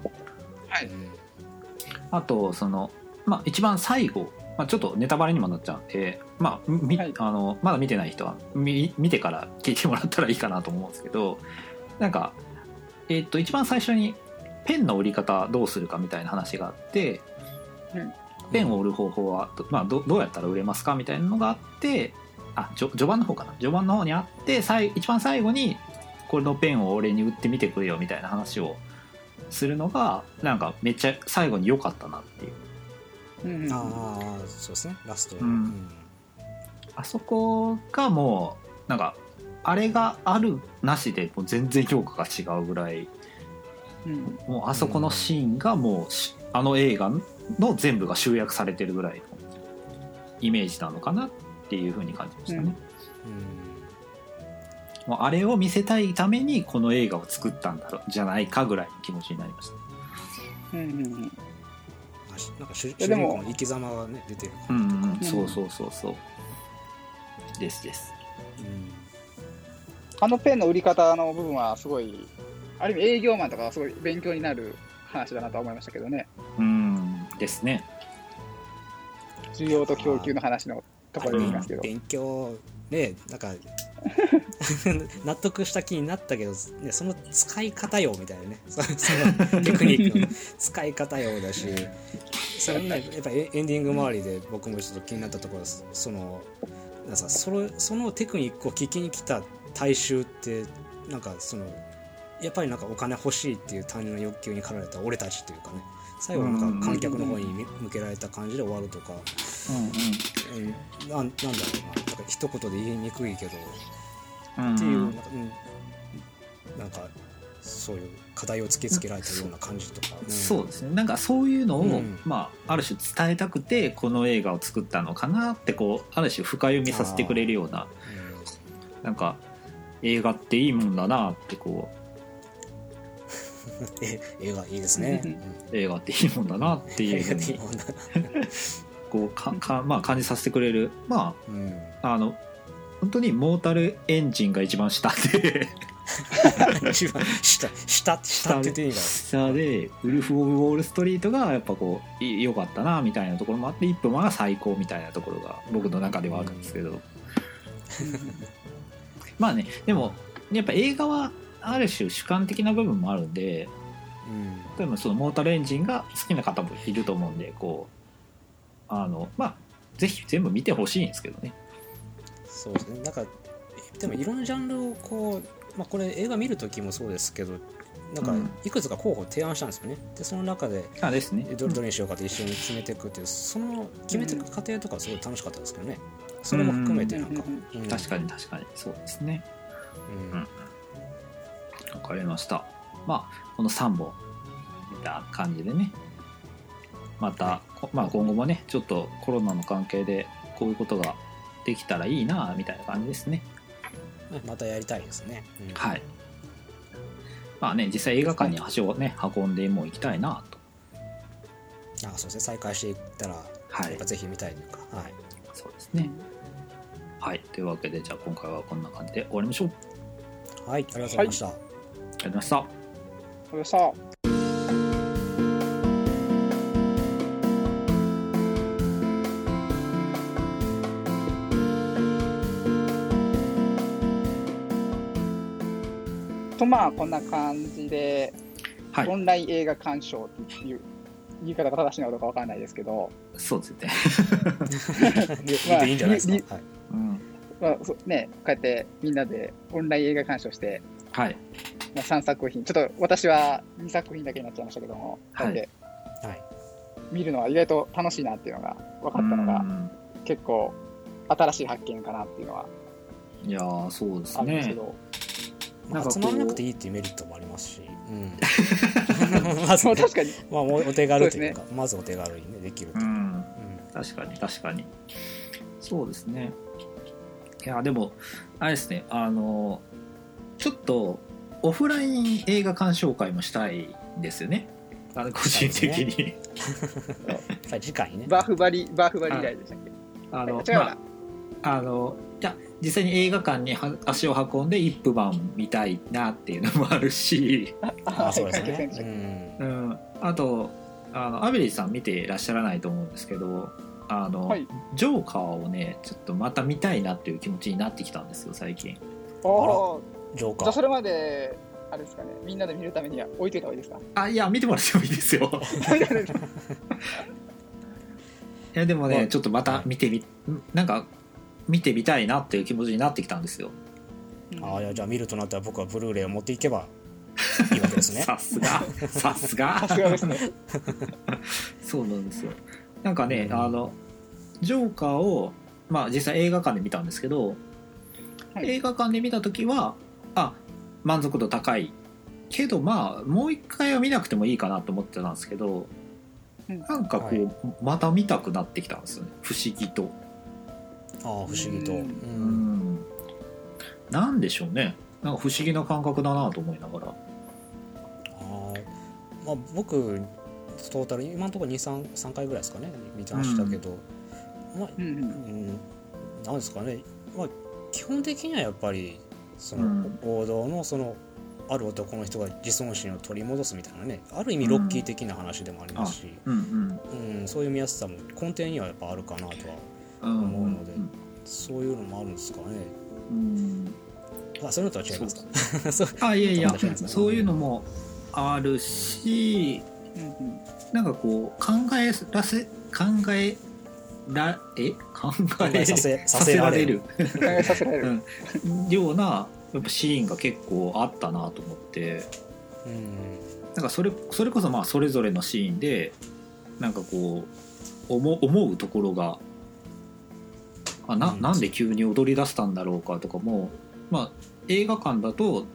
はい。うんあとその、まあ、一番最後、まあ、ちょっとネタバレにもなっちゃうんで、まあみはいあのまだ見てない人は見見てから聞いてもらったらいいかなと思うんですけどなんか、えっと一番最初にペンの売り方どうするかみたいな話があって、うんペンを売る方法は、まあ、どどうやったら売れますかみたいなのがあってあ序序盤の方かな。序盤の方にあって最一番最後にこれのペンを俺に売ってみてくれよみたいな話をするのがなんかめっちゃ最後に良かったなっていう。うん。うんああそうですね。ラスト、うん。あそこがもうなんかあれがあるなしでもう全然評価が違うぐらいうん。もうあそこのシーンがもうしあの映画の全部が集約されてるぐらいのイメージなのかなっていうふうに感じましたね、もうあれを見せたいためにこの映画を作ったんだろうじゃないかぐらいの気持ちになりました。うんうん。うんあしなんか主人公の生き様がね出てるうんうんうんうん。そうそうそうそう。ですです。うん。あのペンの売り方の部分はすごい、ある意味営業マンとかはすごい勉強になる話だなとは思いましたけどね。うんですね需要と供給の話のところで言いますけど。勉強ねなんか [LAUGHS] 納得した気になったけど、ね、その使い方よみたいなねそ [LAUGHS] そのテクニックの使い方よだしそれねやっぱりエンディング周りで僕もちょっと気になったところですそのなんかさそのそのテクニックを聞きに来た大衆ってなんかそのやっぱりなんかお金欲しいっていう単純な欲求に駆られた俺たちっていうかね。最後なんか観客の方に向けられた感じで終わるとか、うんうん、なんなんだろうな。なんか一言で言いにくいけど。うんっていう、うんなんか,、うん、なんかそういう課題を突きつけられたような感じとか、ん。そうですね。なんかそういうのを、うん。まあ、ある種伝えたくてこの映画を作ったのかなってこうある種深読みさせてくれるような。なんか映画っていいもんだなってこうんえ映画いいですね、映画っていいもんだなっていううこうかか、まあ、感じさせてくれる。まうん。ああの本当にモータルエンジンが一番下で。[LAUGHS] 一番下下下って言っていいんだ下でウルフ・オブ・ウォール・ストリートがやっぱこうい良かったなみたいなところもあって一分は最高みたいなところが僕の中ではあるんですけど、まあねでもやっぱ映画はある種主観的な部分もあるんでうん。多分そのモータルエンジンが好きな方もいると思うんでこうあのまあぜひ全部見てほしいんですけどね。そうですね。なんかでもいろんなジャンルをこう、まあ、これ映画見る時もそうですけどなんかうん。いくつか候補提案したんですよね。でその中であですね。どれどれにしようかって一緒に決めていくっていうその決めていく過程とかすごい楽しかったですけどね。それも含めてなんか、うん。確かに確かに。そうですね。うんわかりました。まあこの3本。見た感じでね。また、こまあ、今後もねちょっとコロナの関係でこういうことができたらいいなみたいな感じですね。またやりたいですね、うん。はい。まあね実際映画館に足をね運んでもう行きたいなと。あそうですね再開していったら、はい。やっぱぜひ見たいというかはい。そうですね。はい。というわけでじゃあ今回はこんな感じで終わりましょう。はいありがとうございました、がとうございました。これさ、とまあこんな感じで、はい。オンライン映画鑑賞っていう言い方が正しいのかどうかわかんないですけど、そうですね、[LAUGHS] 言っていいんじゃないですりか、はい。うん、まあそね、こうやってみんなでオンライン映画鑑賞して、はいまあ、3作品、ちょっと私は2作品だけになっちゃいましたけども、こうやってはい。見るのは意外と楽しいなっていうのが分かったのが、うん。結構新しい発見かなっていうのはいやーそうですあるんですけねど、まあ、なんか集まらなくていいっていうメリットもありますし、うん、[LAUGHS] まず、ね。確かに、まあ、お手軽というかまずお手軽に、ね、できると、ううん。ん。確かに確かに。そうですね。いやでもあれですねあのちょっとオフライン映画鑑賞会もしたいんですよね。あの個人的に、はい次回ね。バーフバリ、バーフバリ以来でしたっけ？あの違うな、まああのいや実際に映画館には足を運んで一夫版見たいなっていうのもあるし、あそうですはいね、うん。うん、あとあのアベリーさん見ていらっしゃらないと思うんですけどあの、はい。ジョーカーをねちょっとまた見たいなっていう気持ちになってきたんですよ最近。おージョーカー。じゃあそれまで、あれですかね、みんなで見るためには置いといた方がいいですか？あいや見てもらってもいいですよ。[LAUGHS] いやでもね、はいちょっとまた見てみなんか見てみたいなっていう気持ちになってきたんですよ。あいやじゃあ見るとなったら僕はブルーレイを持っていけばいいわけですね。[LAUGHS] さすが。さすが。さすがですね。[LAUGHS] そうなんですよ。なんかね、うん。あのジョーカーをまあ実際映画館で見たんですけど、はい。映画館で見た時はあ満足度高い。けどまあもう一回は見なくてもいいかなと思ってたんですけどうん。なんかこう、はい。また見たくなってきたんですよね。不思議と。ああ不思議と、ううん。うん。なんでしょうね。なんか不思議な感覚だなと思いながら。あー。まあ、僕トータル今のところ23回ぐらいですかね。見てましたけど、まあうんうん。うん。なんですかね、まあ、基本的にはやっぱりその、うん。王道のそのある男の人が自尊心を取り戻すみたいなねある意味ロッキー的な話でもありますし、うんうん。そういう見やすさも根底にはやっぱあるかなとは思うのでそういうのもあるんですかね。うん。あそういうのとは違いますか？[LAUGHS] あいやいやそういうのもあるしうんうんなんかこう考えらせ考えらえ？[LAUGHS] 考え考えさせささせせられる。考えさせられる。うん。ようなやっぱシーンが結構あったなと思って。うん。なんかそれそれこそまあそれぞれのシーンでなんかこう思思うところがあなうん。なんで急に踊り出したんだろうかとかも、まあ、映画館だと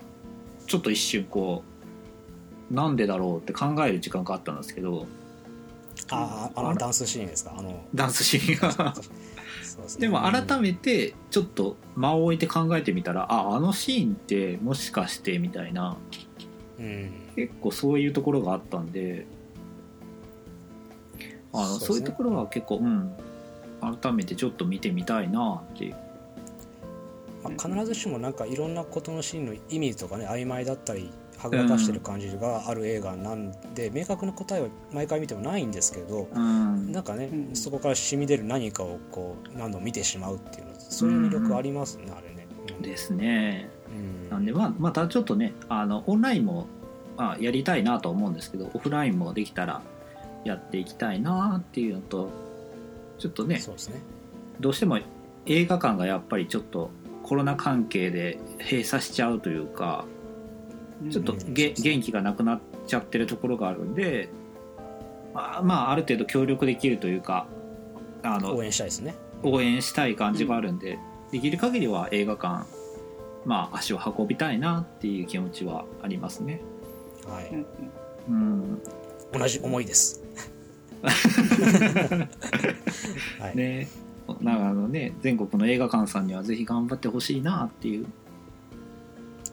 ちょっと一瞬こうなんでだろうって考える時間があったんですけどああのダンスシーンですか？あの。ダンスシーンが。そうですねでも改めてちょっと間を置いて考えてみたらああのシーンってもしかしてみたいな。うん。結構そういうところがあったんで。あのそうですね。そういうところは結構、うん、改めてちょっと見てみたいなって。いうまあ、必ずしもなんかいろんなことのシーンの意味とかね曖昧だったりはぐらかしてる感じがある映画なんで、明確な答えは毎回見てもないんですけどうん。なんかね、うん。そこから染み出る何かをこう何度も見てしまうっていうのそういう魅力ありますね、あれね。うん。ですね。うん。なんでまあまたちょっとねあのオンラインも、まあ、やりたいなとは思うんですけどオフラインもできたらやっていきたいなっていうのとちょっとねそうですね。どうしても映画館がやっぱりちょっとコロナ関係で閉鎖しちゃうというかちょっと元気がなくなっちゃってるところがあるんで、まあ、まあある程度協力できるというかあの応援したいですね。応援したい感じがあるんで、できる限りは映画館まあ足を運びたいなっていう気持ちはありますね。はいうんうんうん同じ思いです。[LAUGHS] はい。ねなんかあのね全国の映画館さんにはぜひ頑張ってほしいなっていう、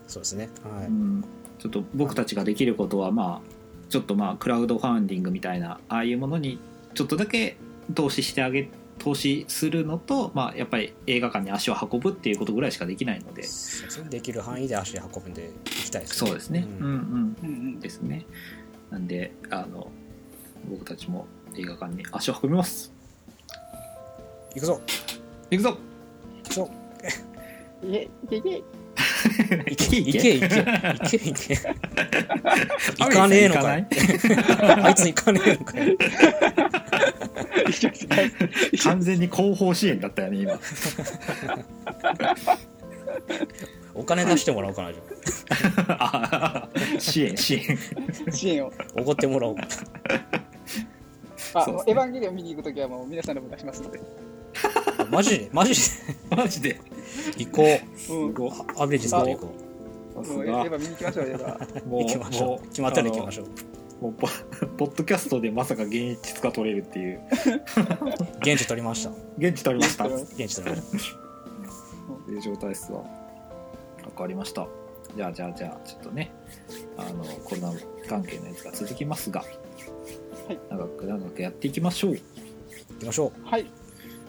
そうですね。はい。うん、ちょっと僕たちができることはまあちょっとまあクラウドファンディングみたいなああいうものにちょっとだけ投資してあげ投資するのと、まあ、やっぱり映画館に足を運ぶっていうことぐらいしかできないので。そうですね。できる範囲で足運んでいきたいですね。そうですね、うん。んうん。うんうん。ですね。なんであの僕たちも映画館に足を運びます。行くぞ。行くぞ。行くぞ。いえいえいえ行け行け。行け行け。行け [LAUGHS] 行かねえのかい。あいつ行かねえのかい。完全に後方支援だったよね今。お金出してもらおうかなじゃあ。[LAUGHS] 支援支援。支援を。あおごってもらおう。あ、ね。エヴァンゲリオン見に行くときはもう皆さんの分出しますので。マジでマジで。[LAUGHS] マジで行こう。ん。ごう。アベレージ作って行こさもうエヴァ見に行きましょう、エヴァ。もうう行きましょもう決まったら行きましょう。もうポポッドキャストでまさか現地が取れるっていう。現地取りました。現地取りました。現地取りました。っていう状態ですわ。わかりました。じゃあじゃあじゃあちょっとねあのコロナ関係のやつが続きますが、はい。長く長くやっていきましょう。行きましょう。はい。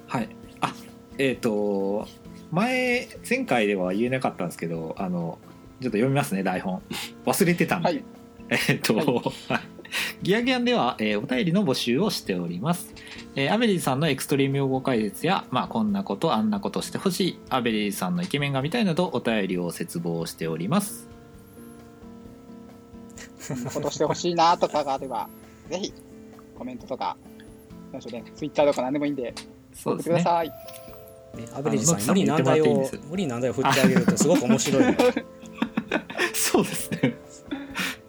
はい。あえっ、と前前回では言えなかったんですけどあのちょっと読みますね台本忘れてたんで、はい。えっと、はいはいギアギアでは、えーお便りの募集をしております。えーアベリーさんのエクストリーム用語解説や、まあ、こんなこと、あんなことしてほしい、アベリーさんのイケメンが見たいなど、お便りを切望しております。こんなことしてほしいなとかがあれば、[LAUGHS] ぜひ、コメントとか、なんでしょうね、ツイッターとか何でもいいんで、送っそうですね。てください。ねアベレージさんに無理難題をノックさんも言ってもらっていいんですよ無理難題を振ってあげるとすごく面白いの [LAUGHS] そうですね。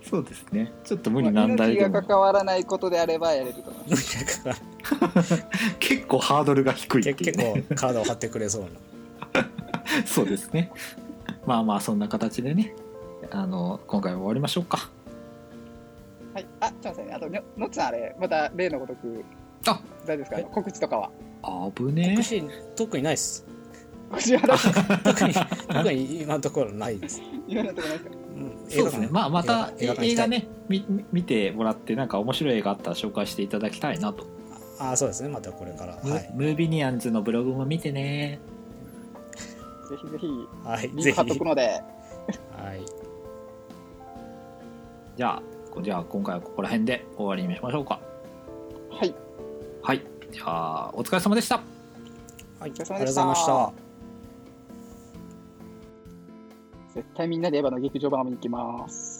そうですね。ちょっと無理まあ難題が関わらないことであればやれると思います。[LAUGHS] 結構ハードルが低いって結いうね。構体を張ってくれそうな [LAUGHS] そうですね。まあまあ、そんな形でね、あの、今回は終わりましょうか。はい。あ、すみません。あと、ののっちさんあれ、また例のごとく、あ大丈夫ですか？告知とかは？あぶね告知特にないです。特に特に今のところないです、今のところないですか。うんそうですね。まあ、また映画ね、み見てもらって、なんか面白い映画あったら紹介していただきたいなと。ああそうですね。またこれから。ムはい、ムービニアンズのブログも見てね。ぜひぜひ、はい、ぜひリンク貼っとくので、はい。じゃあ、こじゃあ今回はここら辺で終わりにしましょうか。はい。はい。じゃあ、お疲れ様でした。はい、ありがとうごお疲れ様でしたざいました絶対みんなでエヴァの劇場版を見に行きます。